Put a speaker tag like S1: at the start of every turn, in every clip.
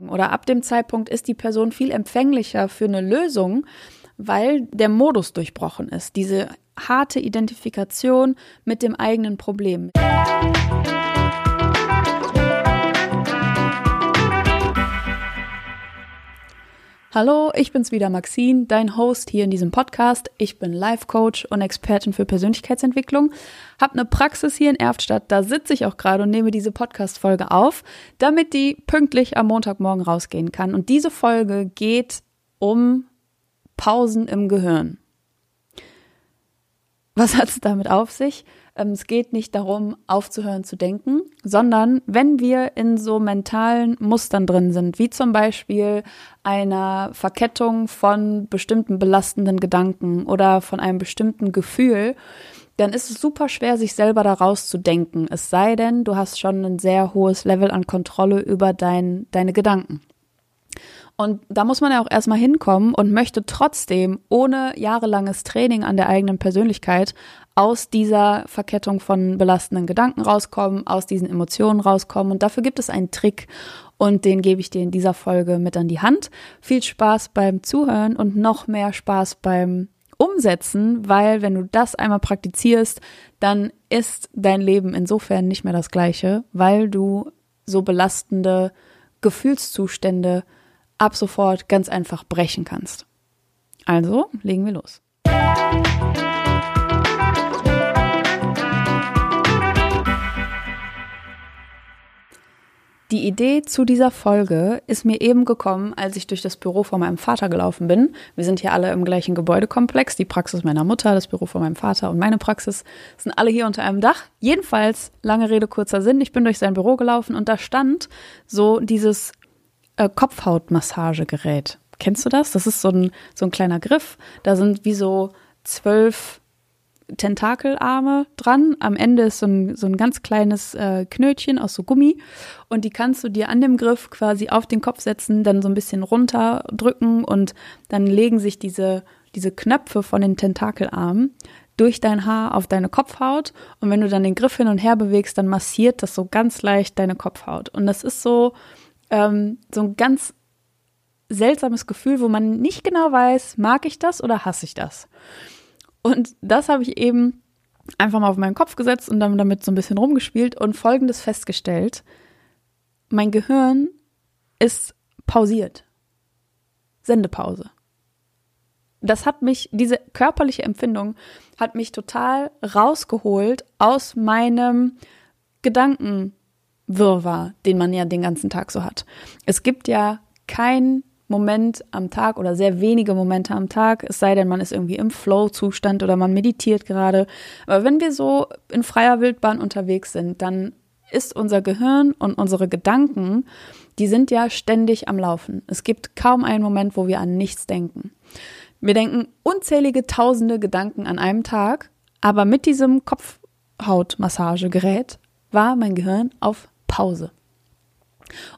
S1: Oder ab dem Zeitpunkt ist die Person viel empfänglicher für eine Lösung, weil der Modus durchbrochen ist. Diese harte Identifikation mit dem eigenen Problem. Hallo, ich bin's wieder Maxine, dein Host hier in diesem Podcast. Ich bin Life Coach und Expertin für Persönlichkeitsentwicklung. Hab eine Praxis hier in Erftstadt, da sitze ich auch gerade und nehme diese Podcast Folge auf, damit die pünktlich am Montagmorgen rausgehen kann. Und diese Folge geht um Pausen im Gehirn. Was hat es damit auf sich? Ähm, es geht nicht darum, aufzuhören zu denken, sondern wenn wir in so mentalen Mustern drin sind, wie zum Beispiel einer Verkettung von bestimmten belastenden Gedanken oder von einem bestimmten Gefühl, dann ist es super schwer, sich selber daraus zu denken. Es sei denn, du hast schon ein sehr hohes Level an Kontrolle über dein, deine Gedanken. Und da muss man ja auch erstmal hinkommen und möchte trotzdem ohne jahrelanges Training an der eigenen Persönlichkeit aus dieser Verkettung von belastenden Gedanken rauskommen, aus diesen Emotionen rauskommen. Und dafür gibt es einen Trick und den gebe ich dir in dieser Folge mit an die Hand. Viel Spaß beim Zuhören und noch mehr Spaß beim Umsetzen, weil wenn du das einmal praktizierst, dann ist dein Leben insofern nicht mehr das gleiche, weil du so belastende Gefühlszustände ab sofort ganz einfach brechen kannst. Also legen wir los. Die Idee zu dieser Folge ist mir eben gekommen, als ich durch das Büro von meinem Vater gelaufen bin. Wir sind hier alle im gleichen Gebäudekomplex. Die Praxis meiner Mutter, das Büro von meinem Vater und meine Praxis sind alle hier unter einem Dach. Jedenfalls, lange Rede, kurzer Sinn. Ich bin durch sein Büro gelaufen und da stand so dieses äh, Kopfhautmassagegerät. Kennst du das? Das ist so ein, so ein kleiner Griff. Da sind wie so zwölf Tentakelarme dran. Am Ende ist so ein, so ein ganz kleines äh, Knötchen aus so Gummi und die kannst du dir an dem Griff quasi auf den Kopf setzen, dann so ein bisschen runterdrücken und dann legen sich diese, diese Knöpfe von den Tentakelarmen durch dein Haar auf deine Kopfhaut und wenn du dann den Griff hin und her bewegst, dann massiert das so ganz leicht deine Kopfhaut. Und das ist so, ähm, so ein ganz seltsames Gefühl, wo man nicht genau weiß, mag ich das oder hasse ich das. Und das habe ich eben einfach mal auf meinen Kopf gesetzt und dann damit so ein bisschen rumgespielt und folgendes festgestellt. Mein Gehirn ist pausiert. Sendepause. Das hat mich, diese körperliche Empfindung hat mich total rausgeholt aus meinem Gedankenwirrwarr, den man ja den ganzen Tag so hat. Es gibt ja kein Moment am Tag oder sehr wenige Momente am Tag, es sei denn, man ist irgendwie im Flow-Zustand oder man meditiert gerade. Aber wenn wir so in freier Wildbahn unterwegs sind, dann ist unser Gehirn und unsere Gedanken, die sind ja ständig am Laufen. Es gibt kaum einen Moment, wo wir an nichts denken. Wir denken unzählige tausende Gedanken an einem Tag, aber mit diesem Kopfhautmassagegerät war mein Gehirn auf Pause.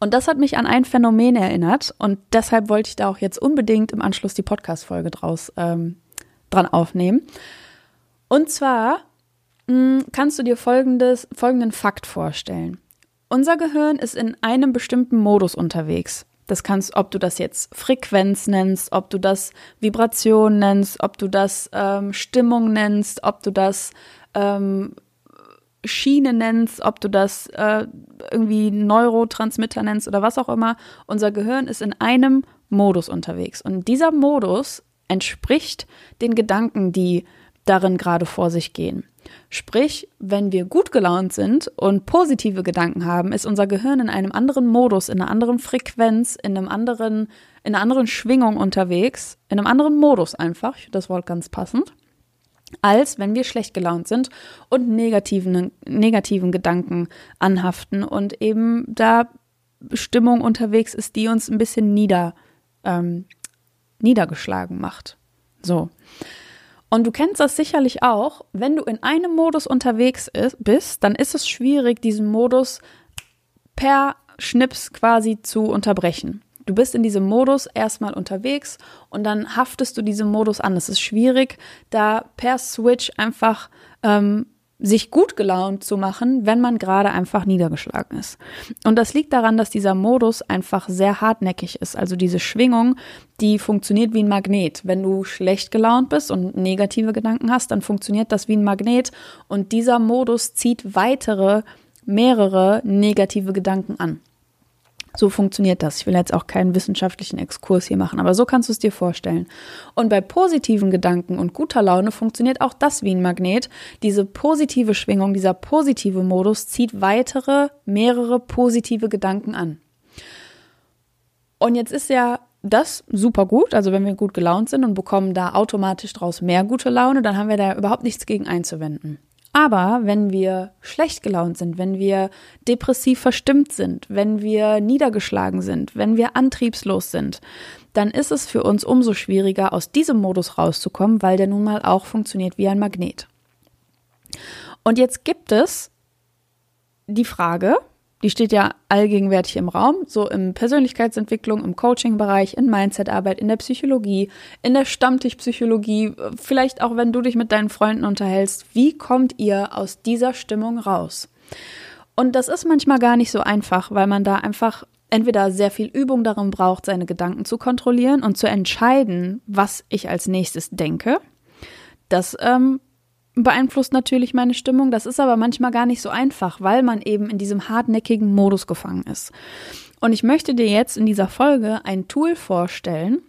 S1: Und das hat mich an ein Phänomen erinnert und deshalb wollte ich da auch jetzt unbedingt im Anschluss die Podcast-Folge draus ähm, dran aufnehmen. Und zwar mh, hm, kannst du dir folgendes, folgenden Fakt vorstellen. Unser Gehirn ist in einem bestimmten Modus unterwegs. Das kannst, ob du das jetzt Frequenz nennst, ob du das Vibration nennst, ob du das ähm, Stimmung nennst, ob du das ähm, Schiene nennst, ob du das äh, irgendwie Neurotransmitter nennst oder was auch immer, unser Gehirn ist in einem Modus unterwegs. Und dieser Modus entspricht den Gedanken, die darin gerade vor sich gehen. Sprich, wenn wir gut gelaunt sind und positive Gedanken haben, ist unser Gehirn in einem anderen Modus, in einer anderen Frequenz, in einem anderen, in einer anderen Schwingung unterwegs, in einem anderen Modus einfach, das Wort ganz passend als wenn wir schlecht gelaunt sind und negativen, negativen Gedanken anhaften und eben da Stimmung unterwegs ist, die uns ein bisschen nieder, ähm, niedergeschlagen macht. So. Und du kennst das sicherlich auch, wenn du in einem Modus unterwegs ist, bist, dann ist es schwierig, diesen Modus per Schnips quasi zu unterbrechen. Du bist in diesem Modus erstmal unterwegs und dann haftest du diesem Modus an. Es ist schwierig, da per Switch einfach ähm, sich gut gelaunt zu machen, wenn man gerade einfach niedergeschlagen ist. Und das liegt daran, dass dieser Modus einfach sehr hartnäckig ist. Also diese Schwingung, die funktioniert wie ein Magnet. Wenn du schlecht gelaunt bist und negative Gedanken hast, dann funktioniert das wie ein Magnet und dieser Modus zieht weitere, mehrere negative Gedanken an. So funktioniert das. Ich will jetzt auch keinen wissenschaftlichen Exkurs hier machen, aber so kannst du es dir vorstellen. Und bei positiven Gedanken und guter Laune funktioniert auch das wie ein Magnet. Diese positive Schwingung, dieser positive Modus zieht weitere, mehrere positive Gedanken an. Und jetzt ist ja das super gut, also wenn wir gut gelaunt sind und bekommen da automatisch draus mehr gute Laune, dann haben wir da überhaupt nichts gegen einzuwenden. Aber wenn wir schlecht gelaunt sind, wenn wir depressiv verstimmt sind, wenn wir niedergeschlagen sind, wenn wir antriebslos sind, dann ist es für uns umso schwieriger, aus diesem Modus rauszukommen, weil der nun mal auch funktioniert wie ein Magnet. Und jetzt gibt es die Frage, die steht ja allgegenwärtig im Raum, so im Persönlichkeitsentwicklung, im Coaching-Bereich, in Mindset-Arbeit, in der Psychologie, in der Stammtischpsychologie, vielleicht auch wenn du dich mit deinen Freunden unterhältst. Wie kommt ihr aus dieser Stimmung raus? Und das ist manchmal gar nicht so einfach, weil man da einfach entweder sehr viel Übung darin braucht, seine Gedanken zu kontrollieren und zu entscheiden, was ich als nächstes denke. Das ähm, beeinflusst natürlich meine Stimmung. Das ist aber manchmal gar nicht so einfach, weil man eben in diesem hartnäckigen Modus gefangen ist. Und ich möchte dir jetzt in dieser Folge ein Tool vorstellen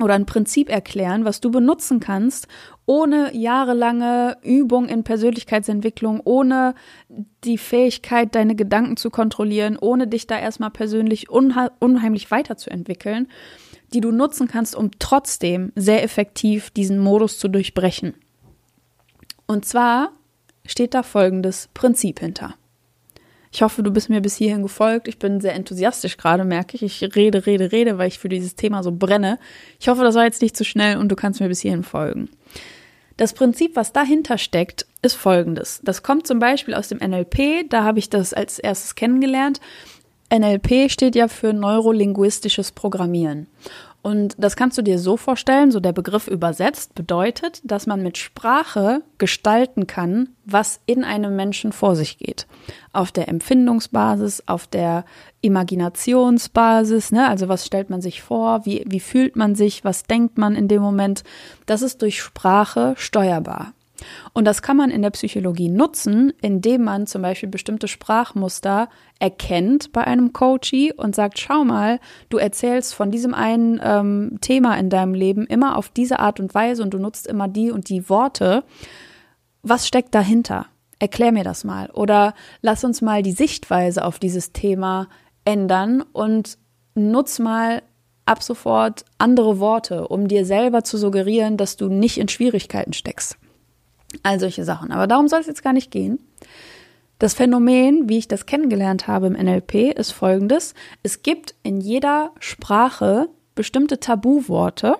S1: oder ein Prinzip erklären, was du benutzen kannst, ohne jahrelange Übung in Persönlichkeitsentwicklung, ohne die Fähigkeit, deine Gedanken zu kontrollieren, ohne dich da erstmal persönlich unheimlich weiterzuentwickeln, die du nutzen kannst, um trotzdem sehr effektiv diesen Modus zu durchbrechen. Und zwar steht da folgendes Prinzip hinter. Ich hoffe, du bist mir bis hierhin gefolgt. Ich bin sehr enthusiastisch gerade, merke ich. Ich rede, rede, rede, weil ich für dieses Thema so brenne. Ich hoffe, das war jetzt nicht zu schnell und du kannst mir bis hierhin folgen. Das Prinzip, was dahinter steckt, ist folgendes. Das kommt zum Beispiel aus dem NLP. Da habe ich das als erstes kennengelernt. NLP steht ja für neurolinguistisches Programmieren. Und das kannst du dir so vorstellen, so der Begriff übersetzt bedeutet, dass man mit Sprache gestalten kann, was in einem Menschen vor sich geht. Auf der Empfindungsbasis, auf der Imaginationsbasis, ne? also was stellt man sich vor, wie, wie fühlt man sich, was denkt man in dem Moment. Das ist durch Sprache steuerbar. Und das kann man in der Psychologie nutzen, indem man zum Beispiel bestimmte Sprachmuster erkennt bei einem Coachee und sagt, schau mal, du erzählst von diesem einen ähm, Thema in deinem Leben immer auf diese Art und Weise und du nutzt immer die und die Worte. Was steckt dahinter? Erklär mir das mal. Oder lass uns mal die Sichtweise auf dieses Thema ändern und nutz mal ab sofort andere Worte, um dir selber zu suggerieren, dass du nicht in Schwierigkeiten steckst. All solche Sachen. Aber darum soll es jetzt gar nicht gehen. Das Phänomen, wie ich das kennengelernt habe im NLP, ist folgendes. Es gibt in jeder Sprache bestimmte Tabuworte,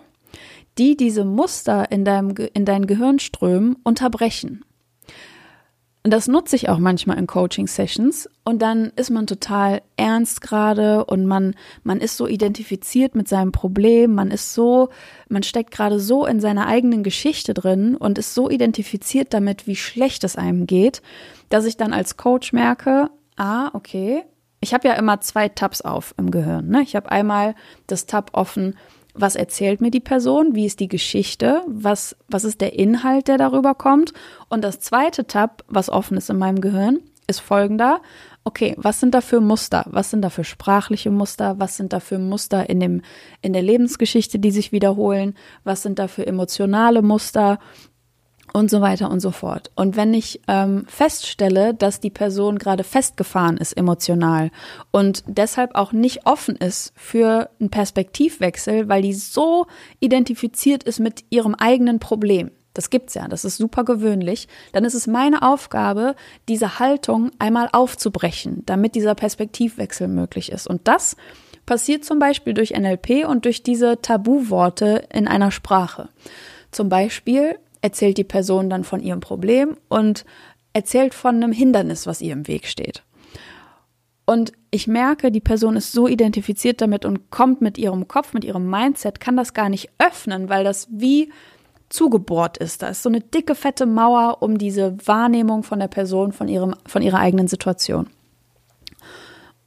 S1: die diese Muster in, deinem, in deinen Gehirnströmen unterbrechen. Und das nutze ich auch manchmal in Coaching-Sessions. Und dann ist man total ernst gerade und man, man ist so identifiziert mit seinem Problem. Man ist so, man steckt gerade so in seiner eigenen Geschichte drin und ist so identifiziert damit, wie schlecht es einem geht, dass ich dann als Coach merke, ah, okay, ich habe ja immer zwei Tabs auf im Gehirn. Ne? Ich habe einmal das Tab offen, was erzählt mir die Person, wie ist die Geschichte, was, was ist der Inhalt, der darüber kommt. Und das zweite Tab, was offen ist in meinem Gehirn, ist folgender. Okay, was sind da für Muster? Was sind da für sprachliche Muster? Was sind da für Muster in dem, in der Lebensgeschichte, die sich wiederholen? Was sind da für emotionale Muster? Und so weiter und so fort. Und wenn ich ähm, feststelle, dass die Person gerade festgefahren ist emotional und deshalb auch nicht offen ist für einen Perspektivwechsel, weil die so identifiziert ist mit ihrem eigenen Problem, das gibt's ja, das ist super gewöhnlich, dann ist es meine Aufgabe, diese Haltung einmal aufzubrechen, damit dieser Perspektivwechsel möglich ist. Und das passiert zum Beispiel durch NLP und durch diese Tabuworte in einer Sprache. Zum Beispiel erzählt die Person dann von ihrem Problem und erzählt von einem Hindernis, was ihr im Weg steht. Und ich merke, die Person ist so identifiziert damit und kommt mit ihrem Kopf, mit ihrem Mindset, kann das gar nicht öffnen, weil das wie zugebohrt ist. Da ist so eine dicke, fette Mauer um diese Wahrnehmung von der Person, von, ihrem, von ihrer eigenen Situation.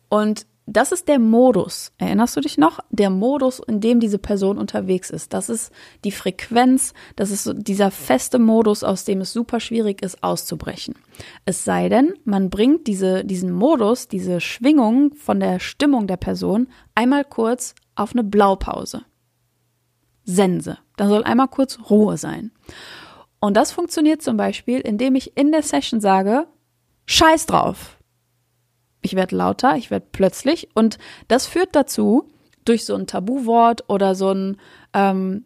S1: Und das ist der Modus. Erinnerst du dich noch? Der Modus, in dem diese Person unterwegs ist. Das ist die Frequenz, das ist dieser feste Modus, aus dem es super schwierig ist, auszubrechen. Es sei denn, man bringt diese, diesen Modus, diese Schwingung von der Stimmung der Person einmal kurz auf eine Blaupause. Sense. Da soll einmal kurz Ruhe sein. Und das funktioniert zum Beispiel, indem ich in der Session sage, Scheiß drauf ich werde lauter, ich werde plötzlich und das führt dazu, durch so ein Tabuwort oder so ein, ähm,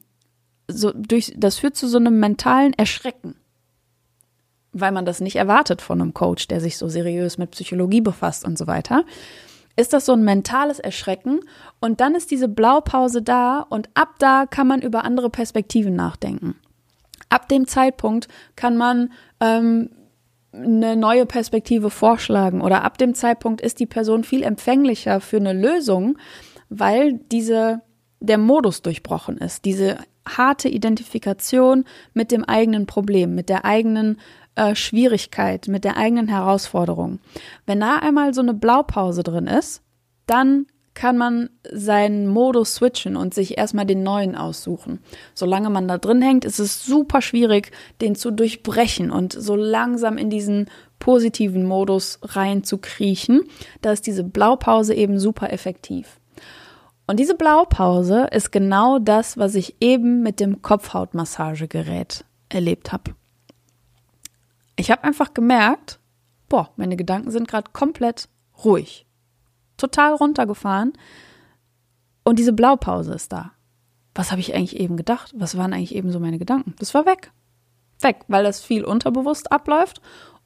S1: so durch, das führt zu so einem mentalen Erschrecken. Weil man das nicht erwartet von einem Coach, der sich so seriös mit Psychologie befasst und so weiter. Ist das so ein mentales Erschrecken und dann ist diese Blaupause da und ab da kann man über andere Perspektiven nachdenken. Ab dem Zeitpunkt kann man ähm, eine neue Perspektive vorschlagen oder ab dem Zeitpunkt ist die Person viel empfänglicher für eine Lösung, weil diese der Modus durchbrochen ist, diese harte Identifikation mit dem eigenen Problem, mit der eigenen äh, Schwierigkeit, mit der eigenen Herausforderung. Wenn da einmal so eine Blaupause drin ist, dann kann man seinen Modus switchen und sich erstmal den neuen aussuchen. Solange man da drin hängt, ist es super schwierig, den zu durchbrechen und so langsam in diesen positiven Modus rein zu kriechen. Da ist diese Blaupause eben super effektiv. Und diese Blaupause ist genau das, was ich eben mit dem Kopfhautmassagegerät erlebt habe. Ich habe einfach gemerkt, boah, meine Gedanken sind gerade komplett ruhig total runtergefahren. Und diese Blaupause ist da. Was habe ich eigentlich eben gedacht? Was waren eigentlich eben so meine Gedanken? Das war weg. Weg, weil das viel unterbewusst abläuft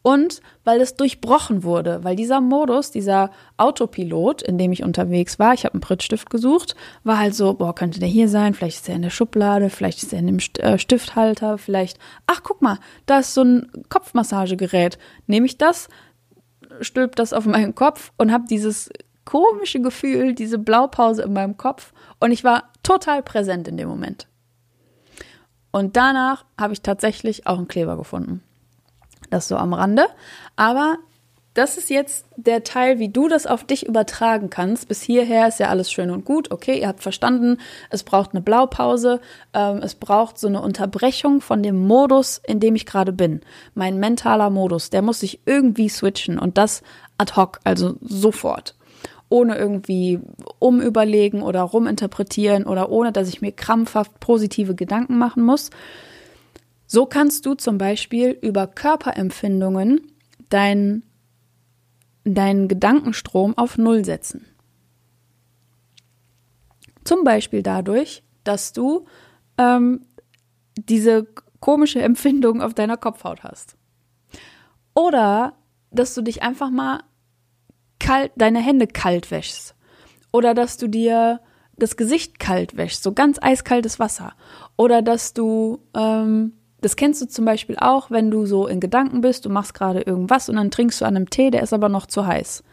S1: und weil es durchbrochen wurde, weil dieser Modus, dieser Autopilot, in dem ich unterwegs war, ich habe einen Prittstift gesucht, war halt so, boah, könnte der hier sein, vielleicht ist er in der Schublade, vielleicht ist er in dem äh, Stifthalter, vielleicht, ach, guck mal, da ist so ein Kopfmassagegerät. Nehme ich das, stülp das auf meinen Kopf und habe dieses komische Gefühl, diese Blaupause in meinem Kopf und ich war total präsent in dem Moment. Und danach habe ich tatsächlich auch einen Kleber gefunden. Das so am Rande. Aber das ist jetzt der Teil, wie du das auf dich übertragen kannst. Bis hierher ist ja alles schön und gut. Okay, ihr habt verstanden, es braucht eine Blaupause, ähm, es braucht so eine Unterbrechung von dem Modus, in dem ich gerade bin. Mein mentaler Modus, der muss sich irgendwie switchen und das ad hoc, also sofort ohne irgendwie umüberlegen oder ruminterpretieren oder ohne, dass ich mir krampfhaft positive Gedanken machen muss. So kannst du zum Beispiel über Körperempfindungen deinen deinen Gedankenstrom auf Null setzen. Zum Beispiel dadurch, dass du ähm, diese komische Empfindung auf deiner Kopfhaut hast. Oder dass du dich einfach mal kalt, deine Hände kalt wäschst. Oder dass du dir das Gesicht kalt wäschst, so ganz eiskaltes Wasser. Oder dass du, ähm, das kennst du zum Beispiel auch, wenn du so in Gedanken bist, du machst gerade irgendwas und dann trinkst du an einem Tee, der ist aber noch zu heiß.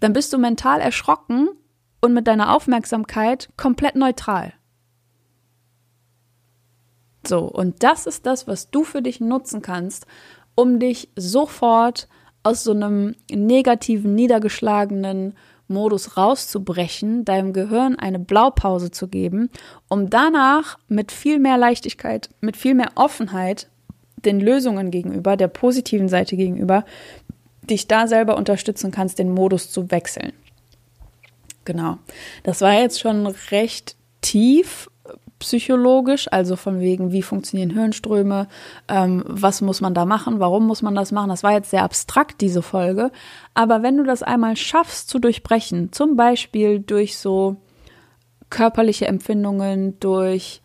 S1: Dann bist du mental erschrocken und mit deiner Aufmerksamkeit komplett neutral. So, und das ist das, was du für dich nutzen kannst, um dich sofort aus so einem negativen, niedergeschlagenen Modus rauszubrechen, deinem Gehirn eine Blaupause zu geben, um danach mit viel mehr Leichtigkeit, mit viel mehr Offenheit den Lösungen gegenüber, der positiven Seite gegenüber, dich da selber unterstützen kannst, den Modus zu wechseln. Genau. Das war jetzt schon recht tief psychologisch, also von wegen, wie funktionieren Hirnströme, ähm, was muss man da machen, warum muss man das machen. Das war jetzt sehr abstrakt, diese Folge. Aber wenn du das einmal schaffst zu durchbrechen, zum Beispiel durch so körperliche Empfindungen, durch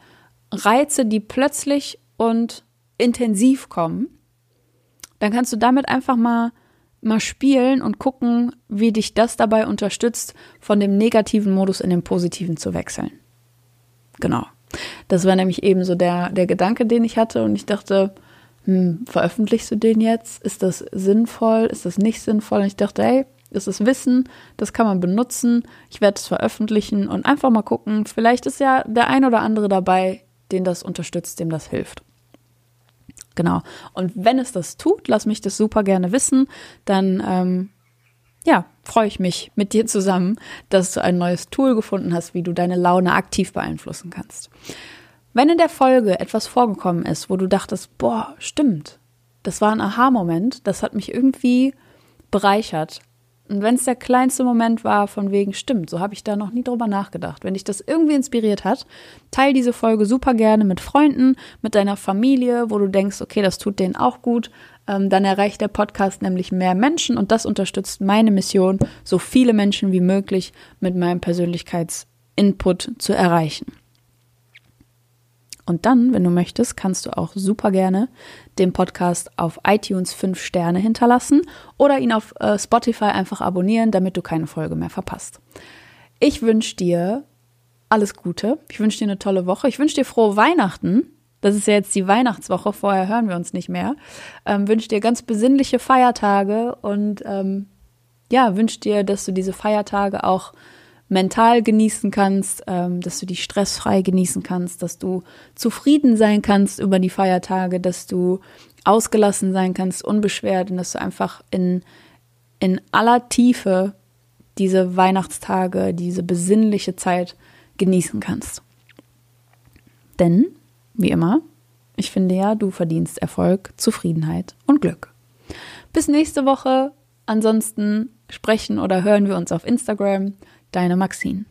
S1: Reize, die plötzlich und intensiv kommen, dann kannst du damit einfach mal mal spielen und gucken, wie dich das dabei unterstützt, von dem negativen Modus in den positiven zu wechseln. Genau. Das war nämlich eben so der, der Gedanke, den ich hatte und ich dachte, hm, veröffentlichst du den jetzt? Ist das sinnvoll? Ist das nicht sinnvoll? Und ich dachte, hey, das ist Wissen, das kann man benutzen. Ich werde es veröffentlichen und einfach mal gucken. Vielleicht ist ja der ein oder andere dabei, den das unterstützt, dem das hilft. Genau. Und wenn es das tut, lass mich das super gerne wissen. Dann ähm, ja, freue ich mich mit dir zusammen, dass du ein neues Tool gefunden hast, wie du deine Laune aktiv beeinflussen kannst. Wenn in der Folge etwas vorgekommen ist, wo du dachtest, boah, stimmt, das war ein Aha-Moment, das hat mich irgendwie bereichert, und wenn es der kleinste Moment war, von wegen stimmt, so habe ich da noch nie drüber nachgedacht. Wenn dich das irgendwie inspiriert hat, teil diese Folge super gerne mit Freunden, mit deiner Familie, wo du denkst, okay, das tut denen auch gut. Ähm, dann erreicht der Podcast nämlich mehr Menschen und das unterstützt meine Mission, so viele Menschen wie möglich mit meinem Persönlichkeitsinput zu erreichen. Und dann, wenn du möchtest, kannst du auch super gerne dem Podcast auf iTunes 5 Sterne hinterlassen oder ihn auf äh, Spotify einfach abonnieren, damit du keine Folge mehr verpasst. Ich wünsche dir alles Gute. Ich wünsche dir eine tolle Woche. Ich wünsche dir frohe Weihnachten. Das ist ja jetzt die Weihnachtswoche, vorher hören wir uns nicht mehr. Ähm, wünsche dir ganz besinnliche Feiertage und ähm, ja, wünsche dir, dass du diese Feiertage auch mental genießen kannst, ähm, dass du die stressfrei genießen kannst, dass du zufrieden sein kannst über die Feiertage, dass du ausgelassen sein kannst, unbeschwert und dass du einfach in, in aller Tiefe diese Weihnachtstage, diese besinnliche Zeit genießen kannst. Denn, wie immer, ich finde ja, du verdienst Erfolg, Zufriedenheit und Glück. Bis nächste Woche. Ansonsten sprechen oder hören wir uns auf Instagram. Deine Maxine.